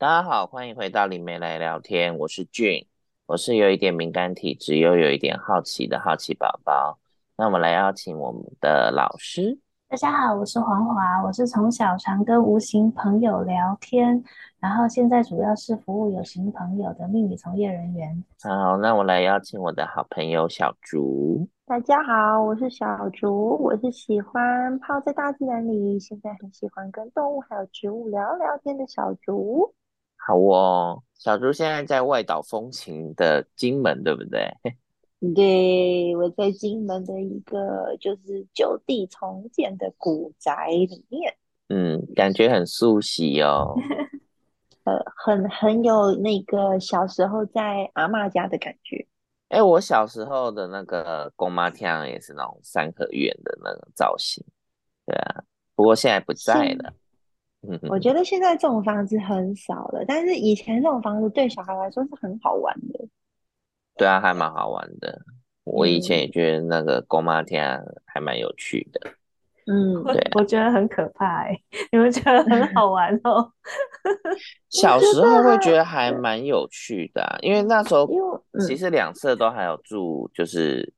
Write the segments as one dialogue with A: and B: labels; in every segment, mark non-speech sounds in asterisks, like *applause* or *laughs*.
A: 大家好，欢迎回到灵媒来聊天，我是俊，我是有一点敏感体质又有一点好奇的好奇宝宝。那我们来邀请我们的老师。
B: 大家好，我是黄华，我是从小常跟无形朋友聊天，然后现在主要是服务有形朋友的命理从业人员。
A: 好，那我来邀请我的好朋友小竹。
C: 大家好，我是小竹，我是喜欢泡在大自然里，现在很喜欢跟动物还有植物聊聊天的小竹。
A: 好哦，小猪现在在外岛风情的金门，对不对？*laughs*
C: 对，我在金门的一个就是就地重建的古宅里面。
A: 嗯，感觉很熟悉哦。*laughs*
C: 呃，很很有那个小时候在阿妈家的感觉。
A: 哎，我小时候的那个公妈厅也是那种三合院的那个造型。对啊，不过现在不在了。
C: 我觉得现在这种房子很少了，但是以前这种房子对小孩来说是很好玩的。
A: 对啊，还蛮好玩的。我以前也觉得那个公妈天还蛮有趣的。
C: 嗯，
B: 对啊，我觉得很可怕欸。你们觉得很好玩哦？*laughs*
A: 小时候会觉得还蛮有趣的啊，因为那时候其实两侧都还有住，就是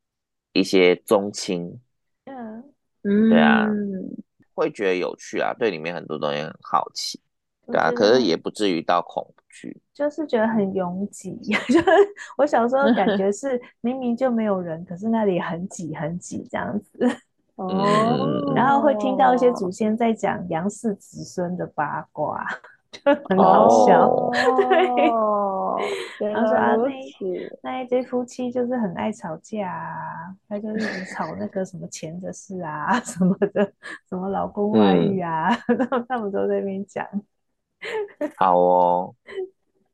A: 一些宗亲。
C: 嗯，
A: 对啊。会觉得有趣啊，对里面很多东西很好奇，对啊，可是也不至于到恐惧，
B: 就是觉得很拥挤。*laughs* 就是我小时候感觉 *laughs* 是明明就没有人，可是那里很挤很挤这样子。*laughs* 哦，然后会听到一些祖先在讲杨氏子孙的八卦。就很好笑，哦、*laughs* 对。然后说啊，那一那一对夫妻就是很爱吵架啊，他就一直吵那个什么钱的事啊，*laughs* 什么的，什么老公外遇啊，嗯、*laughs* 然后他们都在那边讲。
A: 好哦，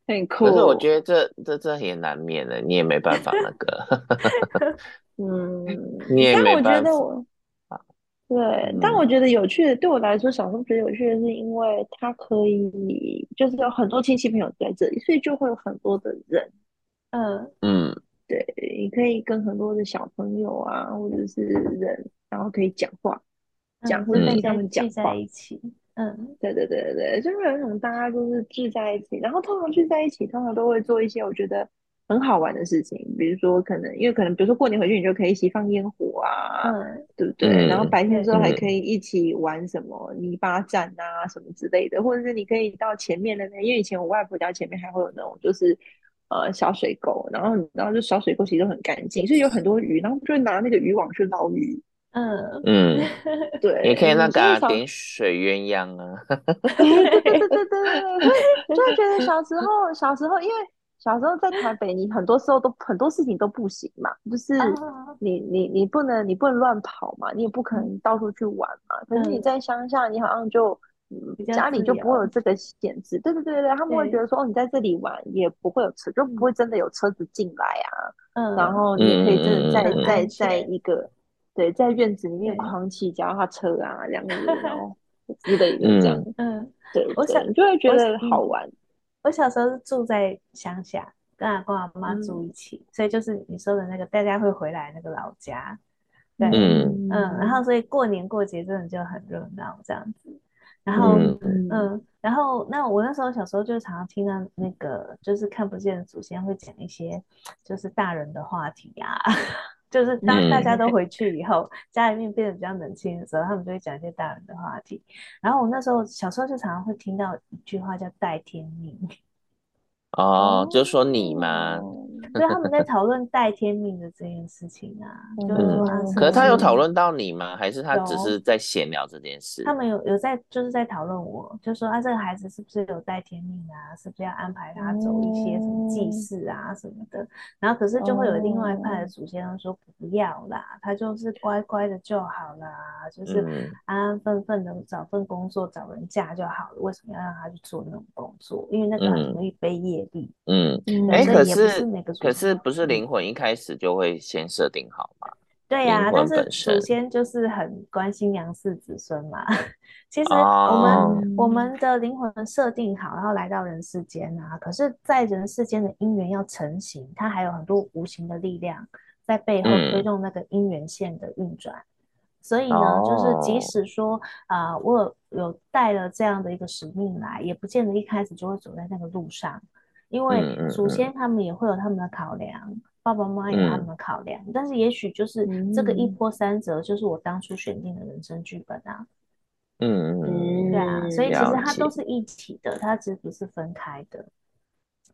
C: 很酷。
A: 可是我觉得这这这也难免的，你也没办法那个。
C: 嗯，
A: 你也没办法。
C: 对，嗯、但我觉得有趣的，对我来说，小时候觉得有趣的是，因为它可以，就是有很多亲戚朋友在这里，所以就会有很多的人，
B: 嗯。
A: 嗯，
C: 对，你可以跟很多的小朋友啊，或者是人，然后可以讲话，讲、嗯、或者跟他们讲话
B: 在一起，嗯，
C: 对对对对对，就是有一种大家就是聚在一起，然后通常聚在一起，通常都会做一些我觉得。很好玩的事情，比如说可能因为可能比如说过年回去，你就可以一起放烟火啊，
B: 嗯，
C: 对不对？嗯、然后白天的时候还可以一起玩什么泥巴战啊什么之类的，或者是你可以到前面的那，因为以前我外婆家前面还会有那种就是呃小水沟，然后然后就小水沟其实都很干净，所以有很多鱼，然后就会拿那个渔网去捞鱼。
B: 嗯
A: 嗯，
C: 对，
A: 你可以那个点水鸳鸯啊。
C: 对对对对对对，就会觉得小时候小时候因为。小时候在台北，你很多时候都很多事情都不行嘛，就是你你你不能你不能乱跑嘛，你也不可能到处去玩嘛。可是你在乡下，你好像就嗯家里就不会有这个限制。对对对对，他们会觉得说哦，你在这里玩也不会有车，就不会真的有车子进来啊。嗯，然后你也可以真的在在在一个对在院子里面狂骑脚踏车啊，两个人然后之类的这样。嗯，对，我想你就会觉得好玩。
B: 我小时候是住在乡下，跟阿公阿妈住一起，嗯、所以就是你说的那个大家会回来那个老家，对，嗯，嗯，然后所以过年过节真的就很热闹这样子，然后嗯，嗯，然后那我那时候小时候就常常听到那个就是看不见的祖先会讲一些就是大人的话题啊。就是当大家都回去以后，嗯、家里面变得比较冷清的时候，他们就会讲一些大人的话题。然后我那时候小时候就常常会听到一句话叫“代天命”。
A: 哦，就说你吗？*laughs*
B: 所以他们在讨论带天命的这件事情啊，嗯、就是说
A: 可是他有讨论到你吗？还是他只是在闲聊这件事？
B: 他们有有在就是在讨论我，就说啊，这个孩子是不是有带天命啊？是不是要安排他走一些什么祭祀啊什么的？嗯、然后可是就会有另外一派的祖先说不要啦，他就是乖乖的就好啦，就是安安分分的找份工作找人嫁就好了。为什么要让他去做那种工作？因为那个很容易背业力。
A: 嗯，哎、欸，可是可是不是灵魂一开始就会先设定好吗？
B: 对呀、啊，但是祖先就是很关心杨氏子孙嘛。*laughs* 其实我们、哦、我们的灵魂设定好，然后来到人世间啊，可是，在人世间的因缘要成型，它还有很多无形的力量在背后推动那个因缘线的运转。嗯所以呢，哦、就是即使说啊、呃，我有有带了这样的一个使命来，也不见得一开始就会走在那个路上，因为祖先他们也会有他们的考量，爸爸妈妈也有他们的考量，嗯、但是也许就是这个一波三折，就是我当初选定的人生剧本啊。
A: 嗯嗯，
B: 对啊，所以其实它都是一起的，它其实不是分开的。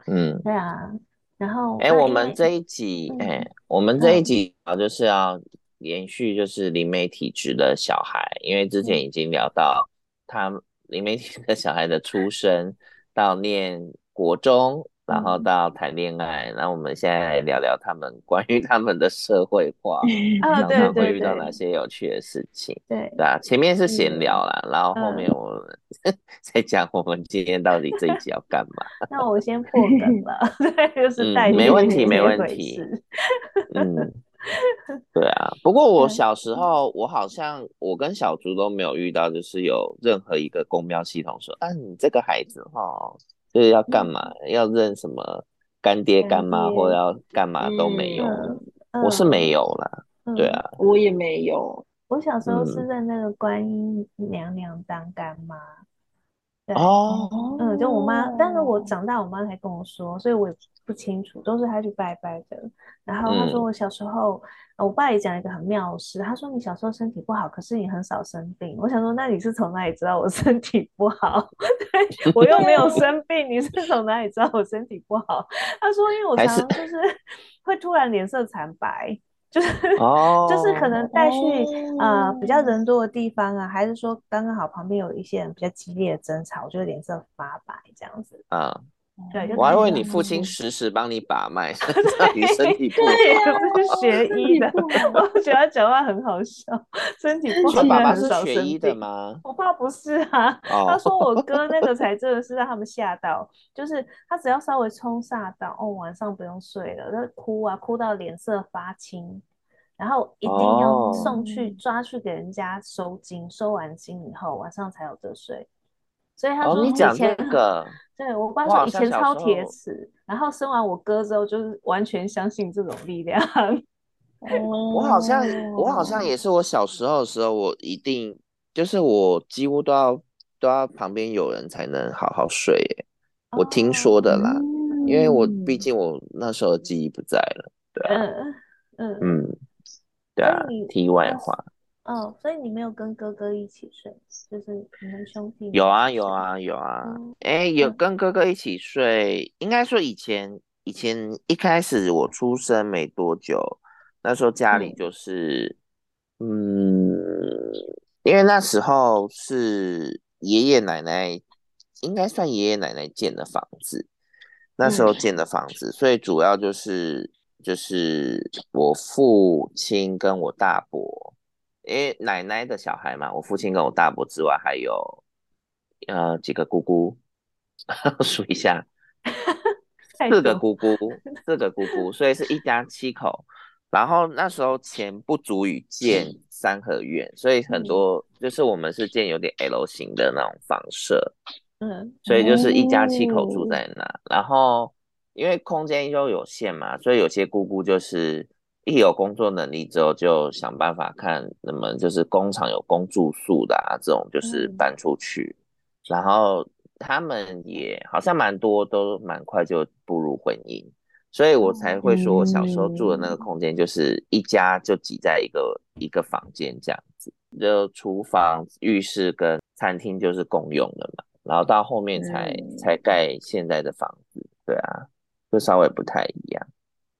A: 嗯，
B: 对啊。然后，
A: 哎，我们这一集，哎，我们这一集啊，就是要延续，就是灵媒体质的小孩，因为之前已经聊到他灵媒体质的小孩的出生到念国中。然后到谈恋爱，然后我们现在来聊聊他们 *laughs* 关于他们的社会化，*laughs* 常常会遇到哪些有趣的事情。
B: 对
A: 对啊，前面是闲聊啦，然后后面我们 *laughs* 再讲我们今天到底这一集要干嘛。
B: 那我先破梗了，对，就是带
A: 没问题，没问题。嗯，对啊。不过我小时候，我好像我跟小猪都没有遇到，就是有任何一个公标系统说，啊，你这个孩子哈。就是要干嘛？嗯、要认什么干爹干妈，或者要干嘛都没有。嗯、我是没有啦，嗯、对啊，
C: 我也没有。
B: 我小时候是认那个观音娘娘当干妈。对
A: 哦，
B: 嗯，就我妈，但是我长大，我妈才跟我说，所以我也不清楚，都是他去拜拜的。然后他说我小时候，嗯、我爸也讲一个很妙的事，他说你小时候身体不好，可是你很少生病。我想说，那你是从哪里知道我身体不好？*laughs* 对，我又没有 *laughs* 生病，你是从哪里知道我身体不好？他说，因为我常常就是 *laughs* 会突然脸色惨白。就是，就是可能带去呃比较人多的地方啊，还是说刚刚好旁边有一些人比较激烈的争吵，我就会脸色发白这样子。
A: 啊，
B: 对，
A: 我还以为你父亲时时帮你把脉，*laughs* 让你身体不好。
B: 对，是学医的，我觉得他讲话很好笑。身体不好，
A: 爸爸是学医的吗？
B: 我爸不是啊，他说我哥那个 *laughs* 才真的是让他们吓到，就是他只要稍微冲煞到，哦，晚上不用睡了，他哭啊，哭到脸色发青。然后一定要送去抓去给人家收金，收完金以后晚上才有得睡。所以他说以前，对我爸说以前超铁齿，然后生完我哥之后就是完全相信这种力量。*laughs*
A: 我好像我好像也是，我小时候的时候，我一定就是我几乎都要都要旁边有人才能好好睡。我听说的啦，因为我毕竟我那时候记忆不在了。对啊，嗯嗯。对啊，题外话。
B: 哦，所以你没有跟哥哥一起睡，就是你们兄弟？
A: 有啊，有啊，有啊。哎，有跟哥哥一起睡。应该说以前，以前一开始我出生没多久，那时候家里就是，嗯，因为那时候是爷爷奶奶，应该算爷爷奶奶建的房子，那时候建的房子，所以主要就是。就是我父亲跟我大伯，因为奶奶的小孩嘛，我父亲跟我大伯之外，还有呃几个姑姑，*laughs* 数一下，*laughs* 四个姑姑，四个姑姑，所以是一家七口。然后那时候钱不足以建 *laughs* 三合院，所以很多就是我们是建有点 L 型的那种房舍，嗯，所以就是一家七口住在那，然后。因为空间又有限嘛，所以有些姑姑就是一有工作能力之后，就想办法看能不能就是工厂有供住宿的啊，这种就是搬出去。嗯、然后他们也好像蛮多都蛮快就步入婚姻，所以我才会说我小时候住的那个空间就是一家就挤在一个一个房间这样子，就厨房、浴室跟餐厅就是共用的嘛。然后到后面才、嗯、才盖现在的房子，对啊。就稍微不太一样，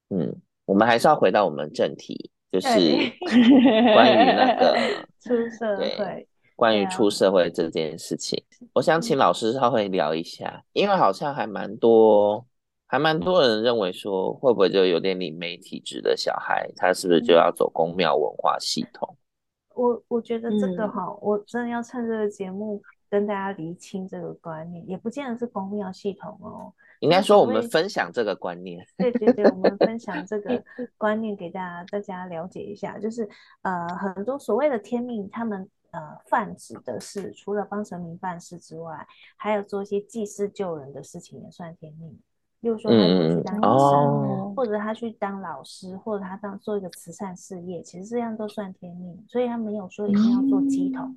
A: 嗯，我们还是要回到我们正题，就是 *laughs* 关于那个 *laughs*
B: 出社会，
A: 对，关于出社会这件事情，我想请老师稍微聊一下，因为好像还蛮多，还蛮多人认为说，会不会就有点灵媒体质的小孩，他是不是就要走公庙文化系统？*laughs*
B: 我我觉得这个哈，嗯、我真的要趁这个节目跟大家厘清这个观念，也不见得是公庙系统哦。
A: 应该说，我们分享这个观念。
B: 对对对，我们分享这个 *laughs* 观念给大家，大家了解一下。就是呃，很多所谓的天命，他们呃泛指的是除了帮神明办事之外，还有做一些济世救人的事情也算天命。例如说他去当医生，
A: 嗯、
B: 或者他去当老师，或者他当做一个慈善事业，其实这样都算天命，所以他没有说一定要做乩童。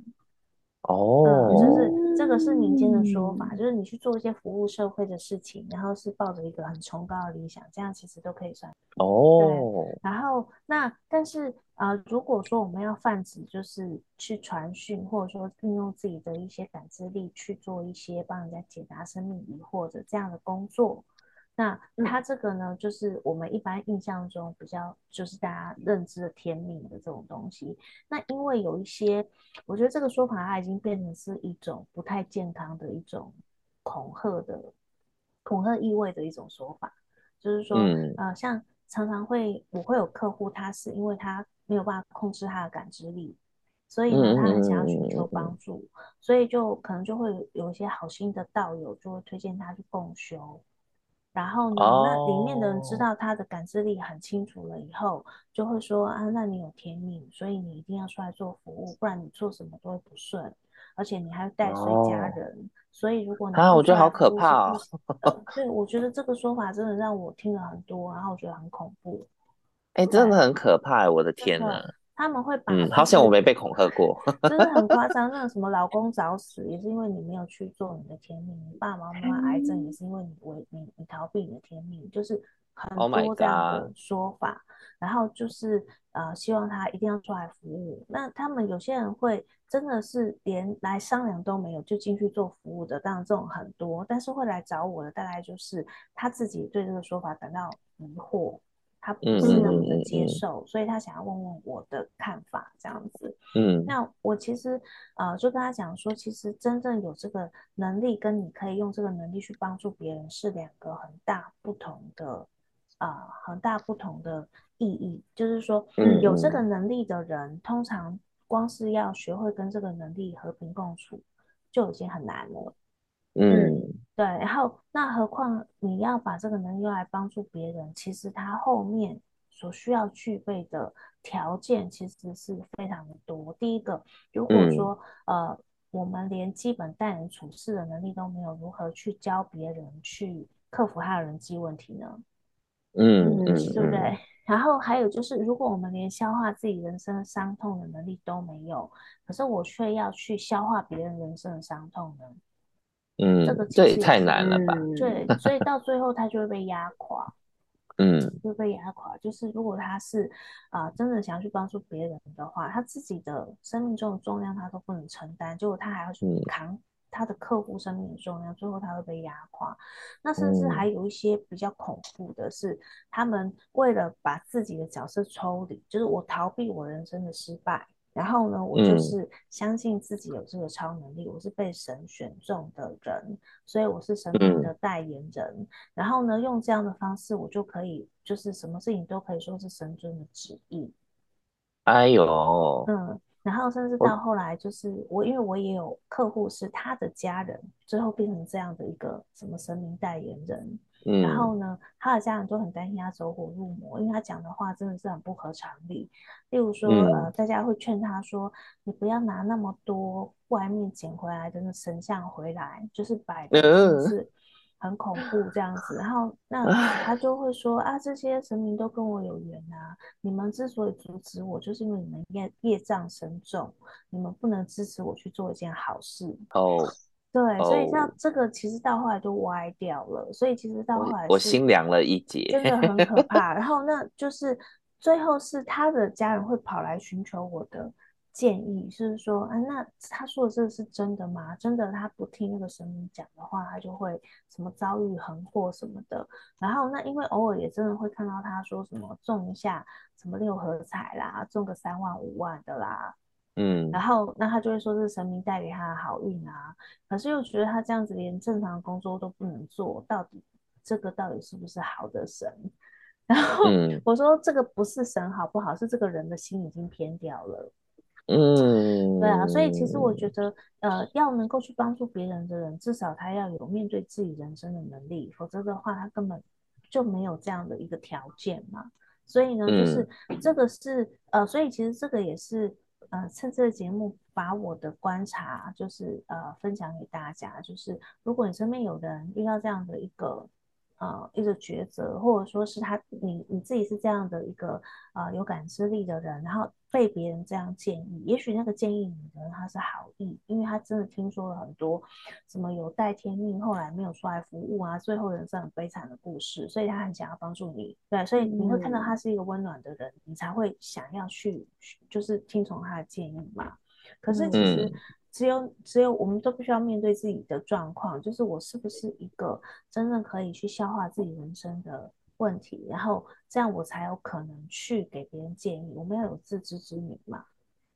A: 哦、
B: 嗯，就是这个是民间的说法，就是你去做一些服务社会的事情，然后是抱着一个很崇高的理想，这样其实都可以算。
A: 哦，
B: 对。然后那但是啊、呃，如果说我们要泛指，就是去传讯，或者说运用自己的一些感知力去做一些帮人家解答生命疑惑的这样的工作。那它这个呢，就是我们一般印象中比较就是大家认知的天命的这种东西。那因为有一些，我觉得这个说法它已经变成是一种不太健康的一种恐吓的恐吓意味的一种说法，就是说，嗯、呃，像常常会我会有客户，他是因为他没有办法控制他的感知力，所以呢，他很想要寻求帮助，所以就可能就会有一些好心的道友就会推荐他去共修。然后呢，oh. 那里面的人知道他的感知力很清楚了以后，就会说啊，那你有天命，所以你一定要出来做服务，不然你做什么都会不顺，而且你还要带随家人，oh. 所以如果你
A: 啊，我觉得好可怕啊、
B: 哦！*laughs* 对，我觉得这个说法真的让我听了很多，然后我觉得很恐怖。
A: 哎，真的很可怕，我的天哪！
B: 他们会把
A: 嗯，好像我没被恐吓过，
B: 真的很夸张。*laughs* 那个什么老公早死，也是因为你没有去做你的天命；你爸爸妈妈癌症，也是因为你为你你逃避你的天命，就是很多这样的说法。Oh、然后就是呃，希望他一定要出来服务。那他们有些人会真的是连来商量都没有就进去做服务的，当然这种很多。但是会来找我的，大概就是他自己对这个说法感到疑惑。他不是那么的接受，嗯、所以他想要问问我的看法，这样子。
A: 嗯，
B: 那我其实呃就跟他讲说，其实真正有这个能力，跟你可以用这个能力去帮助别人，是两个很大不同的啊、呃，很大不同的意义。就是说，有这个能力的人，嗯、通常光是要学会跟这个能力和平共处，就已经很难了。
A: 嗯，
B: 对，然后那何况你要把这个能力用来帮助别人，其实他后面所需要具备的条件其实是非常的多。第一个，如果说、嗯、呃我们连基本待人处事的能力都没有，如何去教别人去克服他的人际问题呢？
A: 嗯嗯，
B: 对不对？然后还有就是，如果我们连消化自己人生的伤痛的能力都没有，可是我却要去消化别人人生的伤痛呢？
A: 嗯，
B: 这个
A: 这也太难了吧？
B: 对，所以到最后他就会被压垮。*laughs*
A: 嗯，
B: 就会被压垮。就是如果他是啊、呃，真的想要去帮助别人的话，他自己的生命中的重量他都不能承担，结果他还要去扛他的客户生命的重量，嗯、最后他会被压垮。那甚至还有一些比较恐怖的是，嗯、他们为了把自己的角色抽离，就是我逃避我人生的失败。然后呢，我就是相信自己有这个超能力，嗯、我是被神选中的人，所以我是神明的代言人。嗯、然后呢，用这样的方式，我就可以，就是什么事情都可以说是神尊的旨意。
A: 哎呦，
B: 嗯，然后甚至到后来，就是我，我因为我也有客户是他的家人，最后变成这样的一个什么神明代言人。嗯、然后呢，他的家人都很担心他走火入魔，因为他讲的话真的是很不合常理。例如说，嗯、呃，大家会劝他说：“你不要拿那么多外面捡回来的那神像回来，就是摆的就是很恐怖这样子。嗯”然后 *laughs* 那他就会说：“啊，这些神明都跟我有缘啊，你们之所以阻止我，就是因为你们业业障深重，你们不能支持我去做一件好事。”哦。对，所以像这个其实到后来就歪掉了，所以其实到后来
A: 我，我心凉了一截，
B: 真的很可怕。然后 *laughs* 那就是最后是他的家人会跑来寻求我的建议，就是说啊，那他说的这个是真的吗？真的他不听那个神明讲的话，他就会什么遭遇横祸什么的。然后那因为偶尔也真的会看到他说什么中一下什么六合彩啦，中个三万五万的啦。
A: 嗯，
B: 然后那他就会说是神明带给他的好运啊，可是又觉得他这样子连正常的工作都不能做，到底这个到底是不是好的神？*laughs* 然后我说这个不是神好不好，是这个人的心已经偏掉了。
A: 嗯，
B: 对啊，所以其实我觉得，呃，要能够去帮助别人的人，至少他要有面对自己人生的能力，否则的话，他根本就没有这样的一个条件嘛。所以呢，就是这个是呃，所以其实这个也是。呃，趁这个节目把我的观察，就是呃分享给大家，就是如果你身边有人遇到这样的一个呃一个抉择，或者说是他你你自己是这样的一个呃有感知力的人，然后被别人这样建议，也许那个建议你的人他是好意，因为他真的听说了很多什么有待天命，后来没有出来服务啊，最后人生很悲惨的故事，所以他很想要帮助你，对，所以你会看到他是一个温暖的人，嗯、你才会想要去就是听从他的建议嘛。可是其实。嗯只有只有我们都必须要面对自己的状况，就是我是不是一个真正可以去消化自己人生的问题，然后这样我才有可能去给别人建议。我们要有自知之明嘛。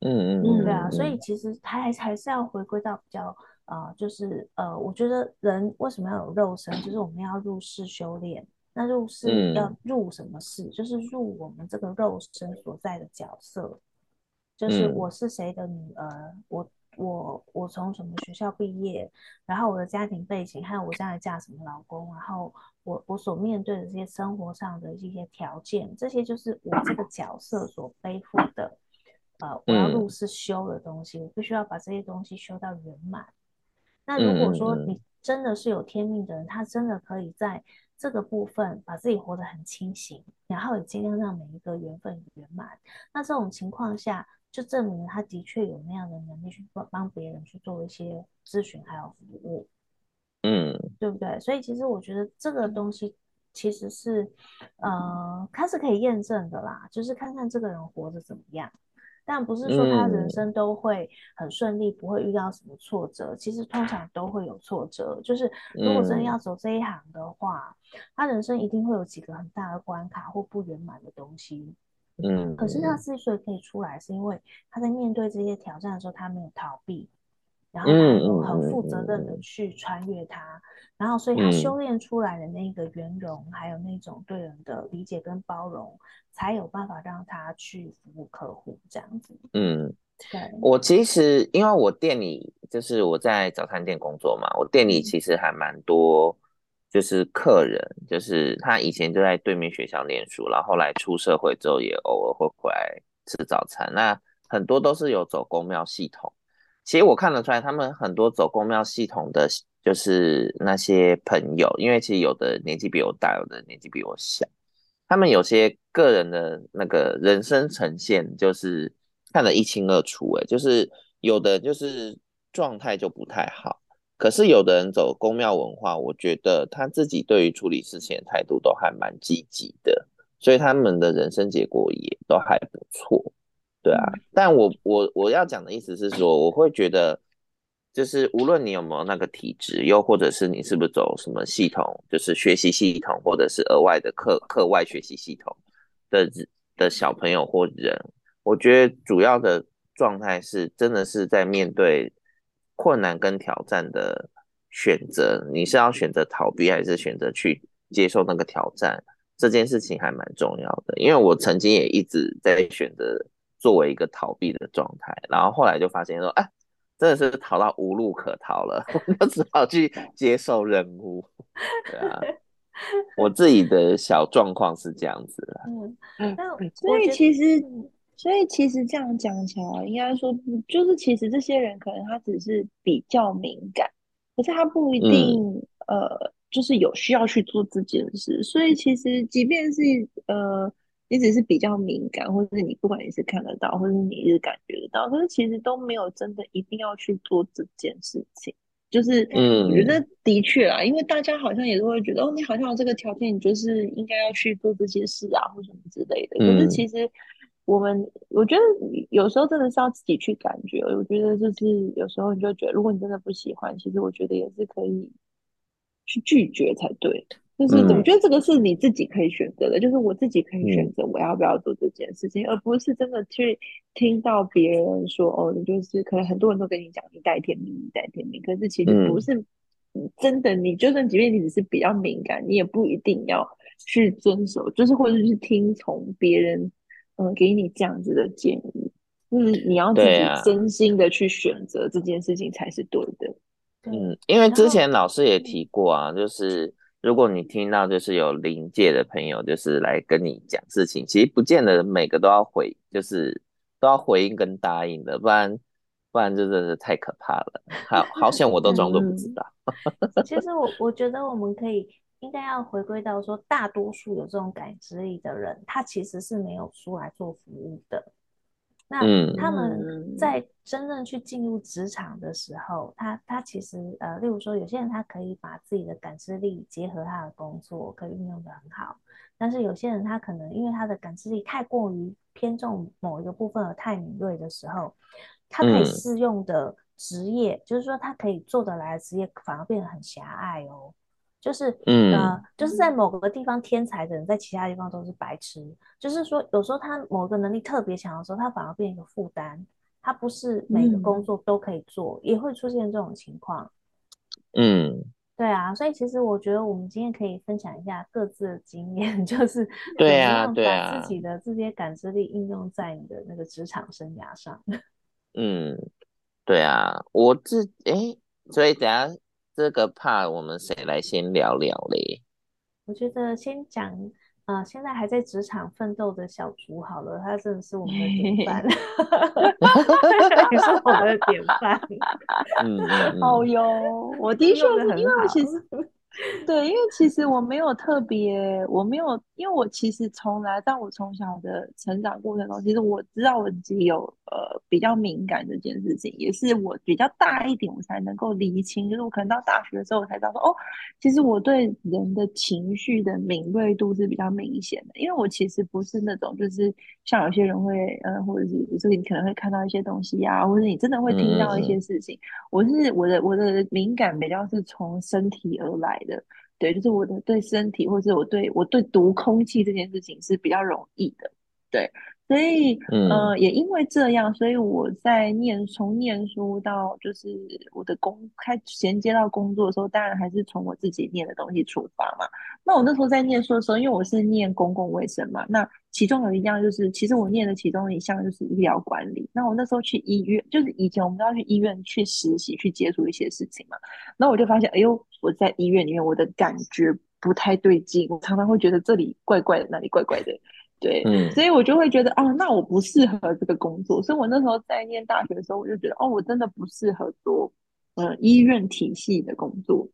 A: 嗯嗯
B: 嗯，对啊。所以其实还还是要回归到比较呃，就是呃，我觉得人为什么要有肉身，就是我们要入世修炼。那入世要入什么世？就是入我们这个肉身所在的角色，就是我是谁的女儿，我。我我从什么学校毕业，然后我的家庭背景，还有我将来嫁什么老公，然后我我所面对的这些生活上的一些条件，这些就是我这个角色所背负的，呃，我要入世修的东西，我必须要把这些东西修到圆满。那如果说你真的是有天命的人，他真的可以在这个部分把自己活得很清醒，然后也尽量让每一个缘分圆满。那这种情况下。就证明他的确有那样的能力去帮帮别人去做一些咨询还有服务，
A: 嗯，
B: 对不对？所以其实我觉得这个东西其实是，呃，它是可以验证的啦，就是看看这个人活着怎么样，但不是说他人生都会很顺利，不会遇到什么挫折。其实通常都会有挫折，就是如果真的要走这一行的话，他人生一定会有几个很大的关卡或不圆满的东西。
A: 嗯，
B: 可是他之所以可以出来，是因为他在面对这些挑战的时候，他没有逃避，然后他很负责任的去穿越它，嗯、然后所以他修炼出来的那个圆融，嗯、还有那种对人的理解跟包容，才有办法让他去服务客户这样子。
A: 嗯，
B: 对，
A: 我其实因为我店里就是我在早餐店工作嘛，我店里其实还蛮多。就是客人，就是他以前就在对面学校念书，然后后来出社会之后也偶尔会回来吃早餐。那很多都是有走公庙系统，其实我看得出来，他们很多走公庙系统的，就是那些朋友，因为其实有的年纪比我大，有的年纪比我小，他们有些个人的那个人生呈现，就是看得一清二楚，诶，就是有的就是状态就不太好。可是有的人走公庙文化，我觉得他自己对于处理事情的态度都还蛮积极的，所以他们的人生结果也都还不错，对啊。但我我我要讲的意思是说，我会觉得，就是无论你有没有那个体质，又或者是你是不是走什么系统，就是学习系统，或者是额外的课课外学习系统的的小朋友或人，我觉得主要的状态是真的是在面对。困难跟挑战的选择，你是要选择逃避，还是选择去接受那个挑战？这件事情还蛮重要的，因为我曾经也一直在选择作为一个逃避的状态，然后后来就发现说，哎，真的是逃到无路可逃了，*laughs* 我就只好去接受任务。对啊，我自己的小状况是这样子的。
C: 嗯嗯，所以其实。所以其实这样讲起来，应该说就是其实这些人可能他只是比较敏感，可是他不一定、嗯、呃就是有需要去做这件事。所以其实即便是呃你只是比较敏感，或者是你不管你是看得到，或者是你是感觉得到，可是其实都没有真的一定要去做这件事情。就是嗯，我觉得的确啊，因为大家好像也都会觉得哦，你好像有这个条件，你就是应该要去做这些事啊，或什么之类的。可是其实。我们我觉得有时候真的是要自己去感觉。我觉得就是有时候你就觉得，如果你真的不喜欢，其实我觉得也是可以去拒绝才对。就是我觉得这个是你自己可以选择的，嗯、就是我自己可以选择我要不要做这件事情，嗯、而不是真的去听到别人说哦，你就是可能很多人都跟你讲你带天命，你带天命，可是其实不是真的。你就算即便你只是比较敏感，你也不一定要去遵守，就是或者是听从别人。嗯，给你这样子的建议，嗯，你要自己真心的去选择这件事情才是对的。
A: 对啊。嗯，因为之前老师也提过啊，就是如果你听到就是有灵界的朋友就是来跟你讲事情，其实不见得每个都要回，就是都要回应跟答应的，不然不然就真的是太可怕了。好好险，我都装作不知道。*laughs*
B: 其实我我觉得我们可以。应该要回归到说，大多数有这种感知力的人，他其实是没有出来做服务的。那他们在真正去进入职场的时候，他他其实呃，例如说，有些人他可以把自己的感知力结合他的工作，可以运用的很好。但是有些人他可能因为他的感知力太过于偏重某一个部分而太敏锐的时候，他可以适用的职业，嗯、就是说他可以做得来的职业，反而变得很狭隘哦。就是，嗯、呃，就是在某个地方天才的人，在其他地方都是白痴。就是说，有时候他某个能力特别强的时候，他反而变一个负担。他不是每个工作都可以做，嗯、也会出现这种情况。
A: 嗯，
B: 对啊，所以其实我觉得我们今天可以分享一下各自的经验，*laughs* 就是
A: 对啊，
B: 把自己的这些感知力应用在你的那个职场生涯上。*laughs*
A: 嗯，对啊，我自哎，所以等下。这个怕我们谁来先聊聊嘞？
B: 我觉得先讲，呃，现在还在职场奋斗的小竹好了，他真的是我们的典范，*laughs* 也是我们的典范。
A: 嗯，
C: 哦哟，我的确是因为其实。*laughs* 对，因为其实我没有特别，我没有，因为我其实从来，在我从小的成长过程中，其实我知道我自己有呃比较敏感这件事情，也是我比较大一点，我才能够厘清，就是我可能到大学的时候，我才知道说，哦，其实我对人的情绪的敏锐度是比较明显的，因为我其实不是那种就是像有些人会，呃，或者是就是你可能会看到一些东西呀、啊，或者你真的会听到一些事情，嗯、我是我的我的敏感比较是从身体而来的。的对，就是我的对身体，或者我对我对读空气这件事情是比较容易的，对，所以、嗯、呃，也因为这样，所以我在念从念书到就是我的工开衔接到工作的时候，当然还是从我自己念的东西出发嘛。那我那时候在念书的时候，因为我是念公共卫生嘛，那其中有一样就是，其实我念的其中一项就是医疗管理。那我那时候去医院，就是以前我们都要去医院去实习，去接触一些事情嘛。那我就发现，哎呦，我在医院里面，我的感觉不太对劲，我常常会觉得这里怪怪的，那里怪怪的，对，嗯，所以我就会觉得，哦，那我不适合这个工作。所以我那时候在念大学的时候，我就觉得，哦，我真的不适合做，呃，医院体系的工作。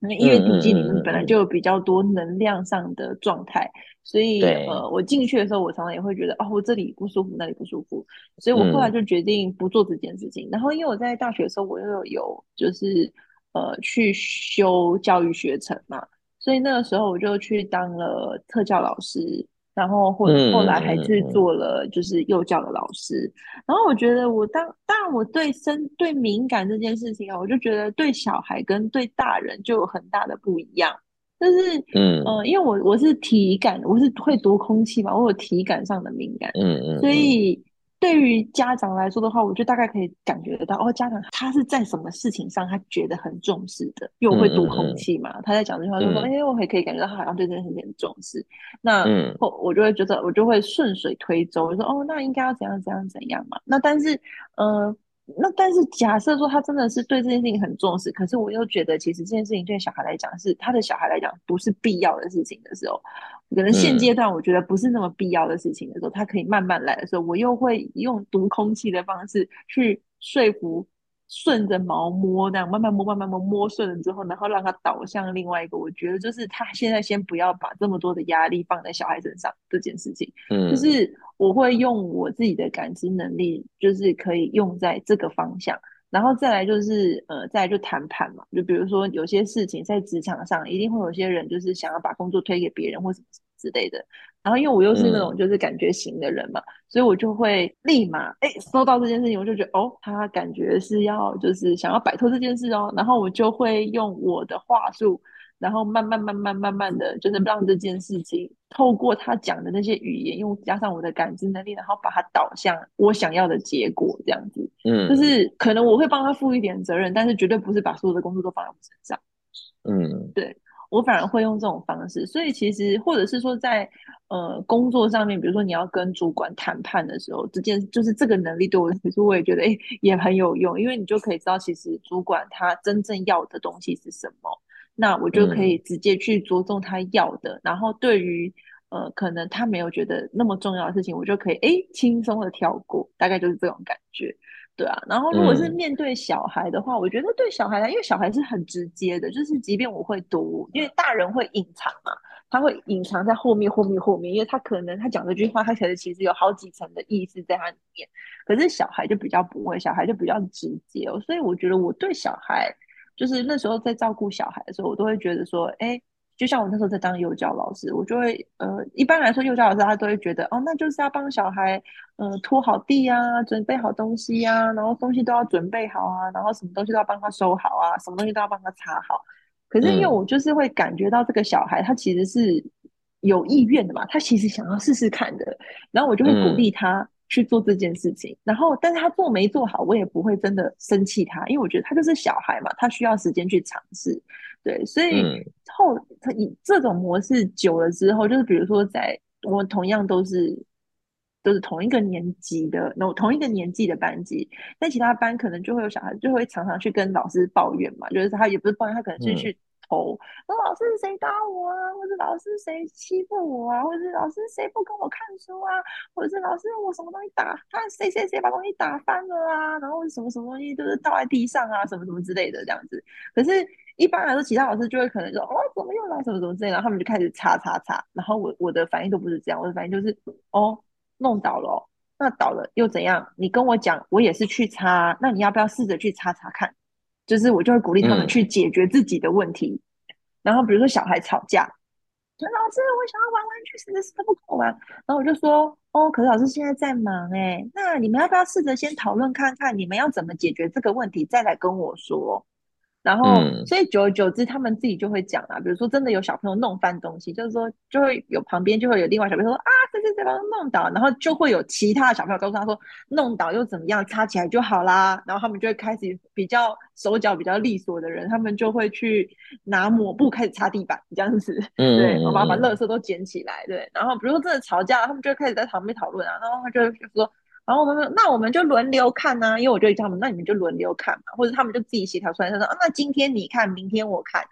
C: 因为医院体系里面本来就有比较多能量上的状态，所以呃，我进去的时候，我常常也会觉得哦，我这里不舒服，那里不舒服，所以我后来就决定不做这件事情。嗯、然后因为我在大学的时候，我又有，有就是呃去修教育学程嘛，所以那个时候我就去当了特教老师。然后后后来还去做了就是幼教的老师，嗯、然后我觉得我当当然我对身对敏感这件事情啊，我就觉得对小孩跟对大人就有很大的不一样，但是嗯。呃，因为我我是体感，我是会读空气嘛，我有体感上的敏感，嗯嗯，所以。对于家长来说的话，我就大概可以感觉得到，哦，家长他是在什么事情上他觉得很重视的，因为我会读空气嘛，嗯、他在讲这句话就说，哎、嗯，我也可以感觉到他好像对这件事情很重视。那我、嗯、我就会觉得，我就会顺水推舟，我说，哦，那应该要怎样怎样怎样嘛。那但是，嗯、呃。那但是假设说他真的是对这件事情很重视，可是我又觉得其实这件事情对小孩来讲是他的小孩来讲不是必要的事情的时候，可能现阶段我觉得不是那么必要的事情的时候，他可以慢慢来的时候，我又会用读空气的方式去说服。顺着毛摸，那样慢慢摸，慢慢摸，摸顺了之后，然后让他导向另外一个。我觉得就是他现在先不要把这么多的压力放在小孩身上这件事情。嗯，就是我会用我自己的感知能力，就是可以用在这个方向。然后再来就是呃，再来就谈判嘛。就比如说有些事情在职场上，一定会有些人就是想要把工作推给别人或什么之类的。然后因为我又是那种就是感觉型的人嘛，嗯、所以我就会立马哎收到这件事情，我就觉得哦，他感觉是要就是想要摆脱这件事哦，然后我就会用我的话术，然后慢慢慢慢慢慢的就是让这件事情透过他讲的那些语言，用加上我的感知能力，然后把它导向我想要的结果，这样子，嗯，就是可能我会帮他负一点责任，但是绝对不是把所有的工作都放在我身上，嗯，对。我反而会用这种方式，所以其实或者是说在呃工作上面，比如说你要跟主管谈判的时候，这件就是这个能力对我其实我也觉得诶也很有用，因为你就可以知道其实主管他真正要的东西是什么，那我就可以直接去着重他要的，嗯、然后对于呃可能他没有觉得那么重要的事情，我就可以诶轻松的跳过，大概就是这种感觉。对啊，然后如果是面对小孩的话，嗯、我觉得对小孩来，因为小孩是很直接的，就是即便我会读，因为大人会隐藏嘛，他会隐藏在后面、后面、后面，因为他可能他讲这句话，他可能其实有好几层的意思在他里面。可是小孩就比较不会，小孩就比较直接哦，所以我觉得我对小孩，就是那时候在照顾小孩的时候，我都会觉得说，哎。就像我那时候在当幼教老师，我就会呃，一般来说幼教老师他都会觉得哦，那就是要帮小孩呃拖好地啊，准备好东西啊，然后东西都要准备好啊，然后什么东西都要帮他收好啊，什么东西都要帮他擦好。可是因为我就是会感觉到这个小孩他其实是有意愿的嘛，他其实想要试试看的，然后我就会鼓励他去做这件事情。然后但是他做没做好，我也不会真的生气他，因为我觉得他就是小孩嘛，他需要时间去尝试。对，所以后他以这种模式久了之后，就是比如说在我们同样都是都是同一个年级的，那同一个年纪的班级，但其他班可能就会有小孩就会常常去跟老师抱怨嘛，就是他也不是抱怨，他可能是去投，那、嗯、老师谁打我啊，或者老师谁欺负我啊，或者是老师谁不跟我看书啊，或者是老师我什么东西打，他谁谁谁把东西打翻了啊，然后什么什么东西就是倒在地上啊，什么什么之类的这样子，可是。一般来说，其他老师就会可能说：“哦，怎么又来什么什么之类。”然后他们就开始擦擦擦。然后我我的反应都不是这样，我的反应就是：“哦，弄倒了，那倒了又怎样？你跟我讲，我也是去擦。那你要不要试着去擦擦看？”就是我就会鼓励他们去解决自己的问题。嗯、然后比如说小孩吵架，说：“老师，我想要玩玩具，什么事都不跟我玩。”然后我就说：“哦，可是老师现在在忙哎，那你们要不要试着先讨论看看，你们要怎么解决这个问题，再来跟我说。”然后，嗯、所以久而久之，他们自己就会讲啊。比如说，真的有小朋友弄翻东西，就是说，就会有旁边就会有另外小朋友说啊，这这这把弄倒，然后就会有其他的小朋友告诉他说，弄倒又怎么样，擦起来就好啦。然后他们就会开始比较手脚比较利索的人，他们就会去拿抹布开始擦地板，这样子，嗯，对，然后把把垃圾都捡起来，对。然后比如说真的吵架，他们就会开始在旁边讨论啊，然后他就会说。然后我们那我们就轮流看呐、啊，因为我就叫他们，那你们就轮流看嘛，或者他们就自己协调出来，他说啊，那今天你看，明天我看，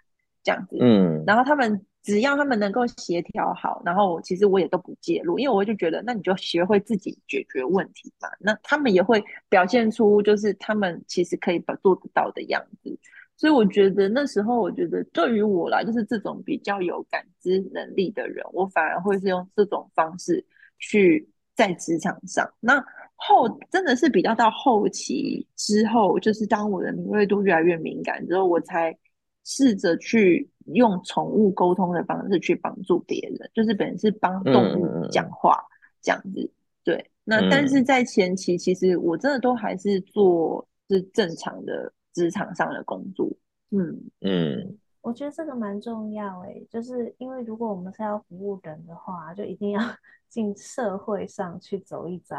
C: 这样子。嗯。然后他们只要他们能够协调好，然后其实我也都不介入，因为我就觉得，那你就学会自己解决问题嘛。那他们也会表现出就是他们其实可以把做得到的样子。所以我觉得那时候，我觉得对于我来，就是这种比较有感知能力的人，我反而会是用这种方式去在职场上那。后真的是比较到后期之后，就是当我的敏锐度越来越敏感之后，我才试着去用宠物沟通的方式去帮助别人，就是本身是帮动物讲话这样子。对，那但是在前期，其实我真的都还是做是正常的职场上的工作。嗯嗯，
B: 我觉得这个蛮重要哎，就是因为如果我们是要服务人的话，就一定要 *laughs* 进社会上去走一遭。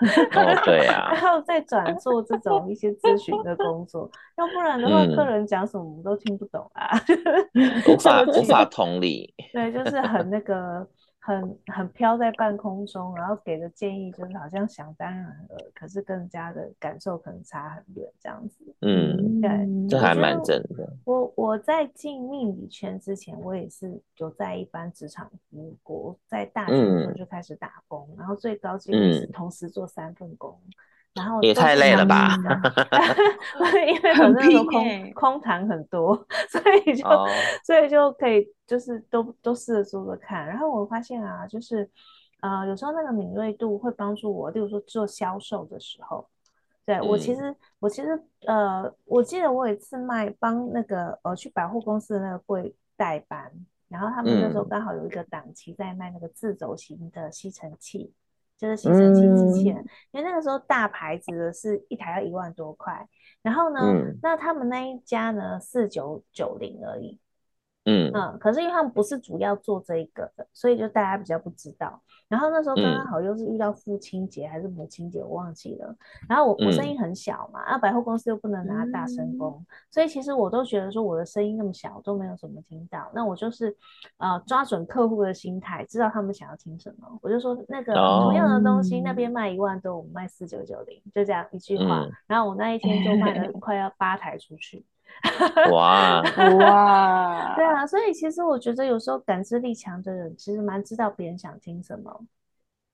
B: *laughs*
A: 哦，对啊，
B: 然后再转做这种一些咨询的工作，要不然的话，客人讲什么我们都听不懂啊，*laughs*
A: 无法无法同理。
B: 对，就是很那个。很很飘在半空中，然后给的建议就是好像想当然了，可是跟人家的感受可能差很远，这样子。
A: 嗯，对，这还蛮真的。
B: 我我在进命理圈之前，我也是有在一般职场服务过，在大学的时候就开始打工，嗯、然后最高级的是同时做三份工。嗯然后
A: 也太累了吧！*laughs*
B: 因为反正都空空谈很多，*laughs* 所以就、oh. 所以就可以就是都都试着做做看。然后我发现啊，就是呃有时候那个敏锐度会帮助我，例如说做销售的时候，对、嗯、我其实我其实呃我记得我有一次卖帮那个呃去百货公司的那个柜代班，然后他们那时候刚好有一个档期在卖那个自走型的吸尘器。就是吸尘器机器人，嗯、因为那个时候大牌子的是一台要一万多块，然后呢，嗯、那他们那一家呢四九九零而已。嗯嗯，可是因为他们不是主要做这一个的，所以就大家比较不知道。然后那时候刚刚好又是遇到父亲节还是母亲节，我忘记了。然后我我声音很小嘛，啊百货公司又不能拿大声公，嗯、所以其实我都觉得说我的声音那么小都没有什么听到。那我就是呃抓准客户的心态，知道他们想要听什么，我就说那个同样的东西那边卖一万多，我们卖四九九零，就这样一句话。嗯、然后我那一天就卖了快要八台出去。*laughs*
A: 哇
B: 哇，对啊，所以其实我觉得有时候感知力强的人，其实蛮知道别人想听什么。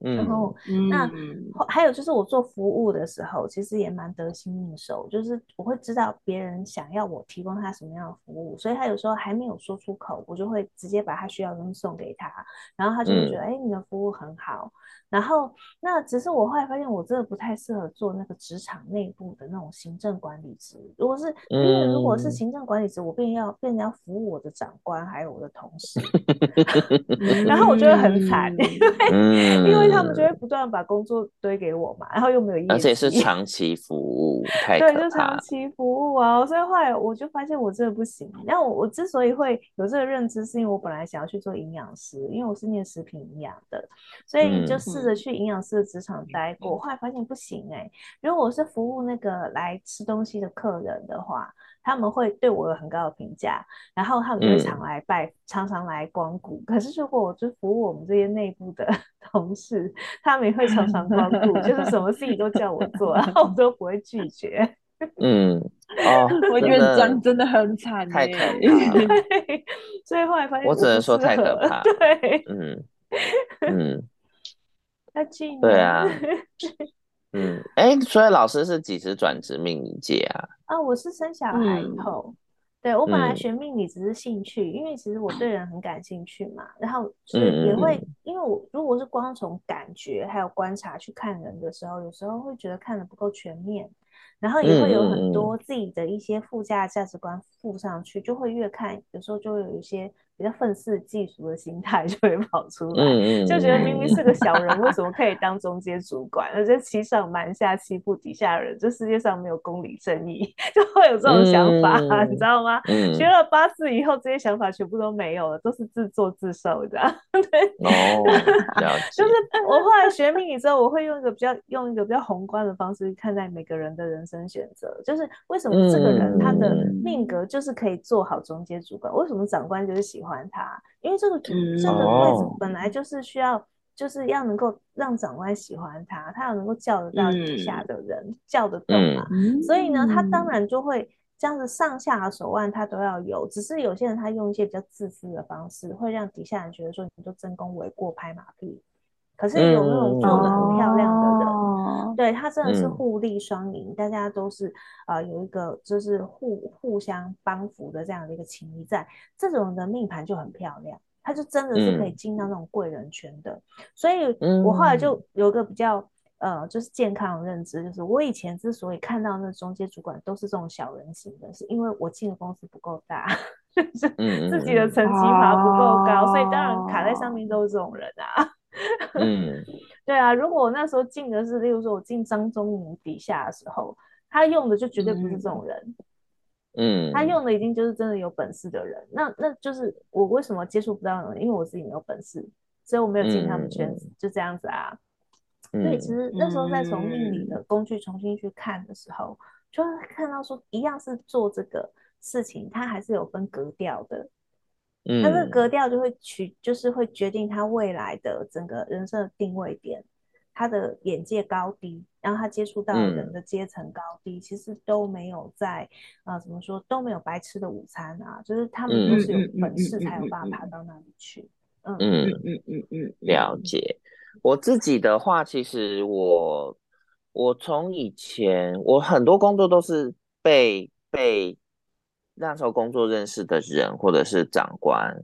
B: 嗯、然后，那、嗯、还有就是我做服务的时候，其实也蛮得心应手，就是我会知道别人想要我提供他什么样的服务，所以他有时候还没有说出口，我就会直接把他需要的东西送给他，然后他就会觉得，哎、嗯，你的服务很好。然后，那只是我后来发现，我真的不太适合做那个职场内部的那种行政管理职。如果是因为如果是行政管理职，我便要变成要服务我的长官还有我的同事，*laughs* 然后我觉得很惨，因为 *laughs* 因为他们就会不断把工作堆给我嘛，然后又没有业绩，
A: 而且是长期服务，太。*laughs*
B: 对，就长期服务啊，所以后来我就发现我真的不行。然后我我之所以会有这个认知，是因为我本来想要去做营养师，因为我是念食品营养的，所以就是。试着去营养师的职场待过，后来发现不行哎、欸。如果我是服务那个来吃东西的客人的话，他们会对我有很高的评价，然后他们就会常来拜，嗯、常常来光顾。可是如果我就服务我们这些内部的 *laughs* 同事，他们也会常常光顾，就是什么事情都叫我做，然后我都不会拒绝。
A: 嗯，哦，
C: 我觉得这样真的很惨，
A: 太可怕了。*laughs*
B: 所以后来发现我，
A: 我只能说太可怕。*laughs*
B: 对，
A: 嗯嗯。
B: 对
A: 啊，*laughs* 嗯，哎，所以老师是几时转职命理界啊？
B: 啊，我是生小孩以后，嗯、对我本来学命理只是兴趣，嗯、因为其实我对人很感兴趣嘛，然后所以也会，嗯、因为我如果是光从感觉还有观察去看人的时候，有时候会觉得看的不够全面，然后也会有很多自己的一些附加价值观附上去，就会越看有时候就会有一些。比较愤世嫉俗的心态 *laughs* 就会跑出来，嗯、就觉得明明是个小人，为什么可以当中阶主管？而且欺上瞒下，欺负底下人，这世界上没有公理正义，*laughs* 就会有这种想法，嗯、你知道吗？嗯、学了八字以后，这些想法全部都没有了，都是自作自受的。*laughs* 对，
A: 哦，
B: 就是我后来学命理之后，我会用一个比较用一个比较宏观的方式去看待每个人的人生选择，就是为什么这个人他的命格就是可以做好中阶主管，为什么长官就是喜欢。还他，因为这个这个位置本来就是需要，就是要能够让长官喜欢他，他要能够叫得到底下的人，嗯、叫得动嘛。嗯、所以呢，他当然就会这样子上下的手腕他都要有。只是有些人他用一些比较自私的方式，会让底下人觉得说你就真功诿过拍马屁。可是有那种做的很漂亮的人，嗯、对他真的是互利双赢，嗯、大家都是呃有一个就是互互相帮扶的这样的一个情谊在，这种的命盘就很漂亮，他就真的是可以进到那种贵人圈的。嗯、所以我后来就有一个比较呃就是健康的认知，就是我以前之所以看到那中介主管都是这种小人型的，是因为我进的公司不够大，*laughs* 就是自己的层级爬不够高，嗯、所以当然卡在上面都是这种人啊。*laughs*
A: 嗯，
B: 对啊，如果我那时候进的是，例如说我进张忠谋底下的时候，他用的就绝对不是这种人，
A: 嗯，
B: 他用的一定就是真的有本事的人。那那就是我为什么接触不到呢？因为我自己没有本事，所以我没有进他们圈子，嗯、就这样子啊。所以、嗯、其实那时候在从命理的工具重新去看的时候，就会看到说，一样是做这个事情，它还是有分格调的。他这个格调就会取，就是会决定他未来的整个人生的定位点，他的眼界高低，然后他接触到人的阶层高低，嗯、其实都没有在啊、呃，怎么说都没有白吃的午餐啊，就是他们都是有本事才有办法爬到那里去。嗯嗯
A: 嗯嗯嗯，了解。我自己的话，其实我我从以前我很多工作都是被被。那时候工作认识的人，或者是长官，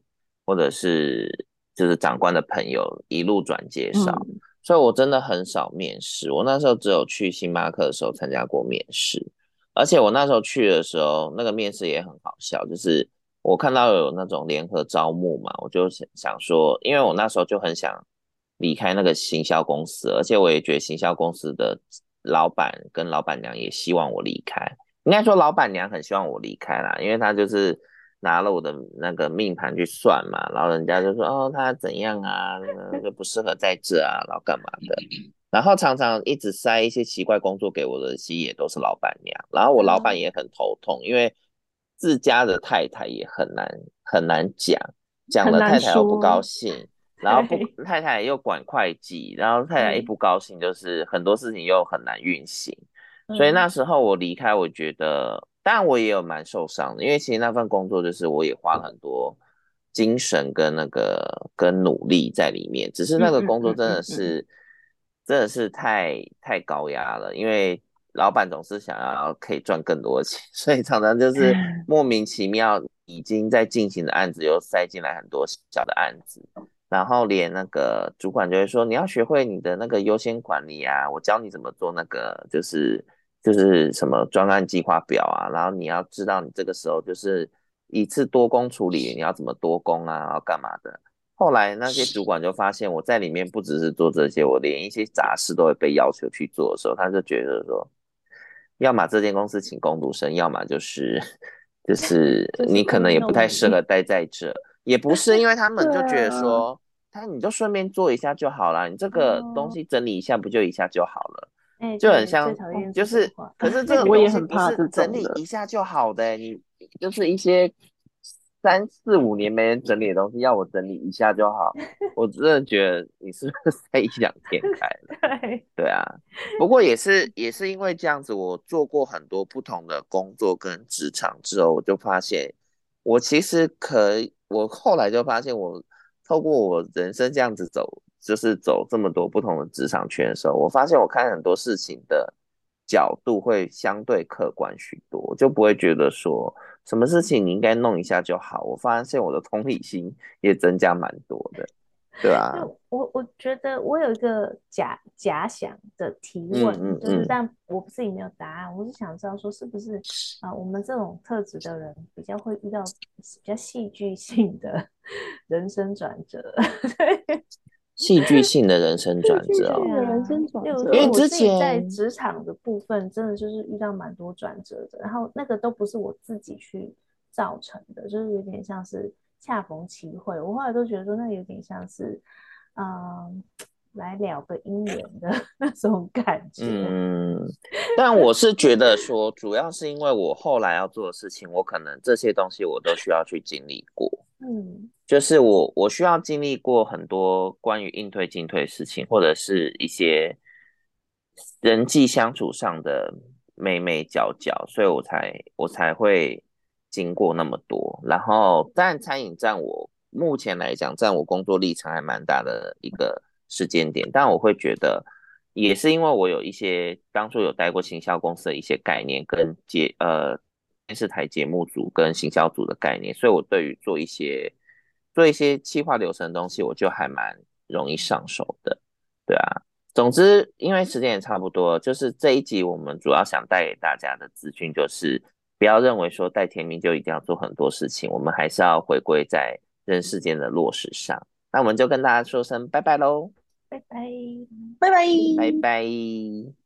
A: 或者是就是长官的朋友一路转介绍，嗯、所以我真的很少面试。我那时候只有去星巴克的时候参加过面试，而且我那时候去的时候，那个面试也很好笑，就是我看到有那种联合招募嘛，我就想想说，因为我那时候就很想离开那个行销公司，而且我也觉得行销公司的老板跟老板娘也希望我离开。应该说，老板娘很希望我离开啦，因为她就是拿了我的那个命盘去算嘛，然后人家就说哦，他怎样啊，就不适合在这啊，然后干嘛的，然后常常一直塞一些奇怪工作给我的，其实也都是老板娘，然后我老板也很头痛，因为自家的太太也很难很难讲，讲了太太又不高兴，然后不太太又管会计，然后太太一不高兴，就是很多事情又很难运行。所以那时候我离开，我觉得，当然我也有蛮受伤的，因为其实那份工作就是我也花了很多精神跟那个跟努力在里面，只是那个工作真的是真的是太太高压了，因为老板总是想要可以赚更多钱，*laughs* 所以常常就是 *laughs* 莫名其妙已经在进行的案子又塞进来很多小的案子，然后连那个主管就会说，你要学会你的那个优先管理啊，我教你怎么做那个就是就是什么专案计划表啊，然后你要知道你这个时候就是一次多工处理，你要怎么多工啊，然后干嘛的。后来那些主管就发现我在里面不只是做这些，我连一些杂事都会被要求去做的时候，他就觉得说，要么这间公司请工读生，要么就是 *laughs* 就是你可能也不太适合待在这，也不是因为他 *laughs* 们就觉得说，他你就顺便做一下就好了，你这个东西整理一下不就一下就好了，就很像就是，可 *laughs* 是这个我也很怕是整理一下就好的，你就是一些。三四五年没人整理的东西，要我整理一下就好，*laughs* 我真的觉得你是不是在异想天 *laughs* 开了？对对啊，不过也是也是因为这样子，我做过很多不同的工作跟职场之后，我就发现我其实可以，我后来就发现我透过我人生这样子走，就是走这么多不同的职场圈的时候，我发现我看很多事情的角度会相对客观许多，就不会觉得说。什么事情你应该弄一下就好？我发现我的同理心也增加蛮多的，对啊。
B: 我我觉得我有一个假假想的提问，嗯嗯嗯、就是但我自己没有答案，我是想知道说是不是啊、呃，我们这种特质的人比较会遇到比较戏剧性的 *laughs* 人生转折。对 *laughs*
A: 戏剧性的人生 *laughs* 转折哦，
C: 人生转折，
B: 因为之前在职场的部分，真的就是遇到蛮多转折的，然后那个都不是我自己去造成的，就是有点像是恰逢其会。我后来都觉得说，那有点像是，嗯，来了个姻缘的 *laughs* 那种感觉。
A: 嗯，但我是觉得说，主要是因为我后来要做的事情，我可能这些东西我都需要去经历过。嗯。就是我，我需要经历过很多关于应对进退的事情，或者是一些人际相处上的眉眉角角，所以我才我才会经过那么多。然后，但餐饮占我目前来讲占我工作历程还蛮大的一个时间点，但我会觉得也是因为我有一些当初有待过行销公司的一些概念跟节呃电视台节目组跟行销组的概念，所以我对于做一些。做一些企划流程的东西，我就还蛮容易上手的，对啊。总之，因为时间也差不多，就是这一集我们主要想带给大家的资讯，就是不要认为说带甜蜜就一定要做很多事情，我们还是要回归在人世间的落实上。那我们就跟大家说声拜拜喽，
B: 拜拜，
C: 拜拜，
A: 拜拜。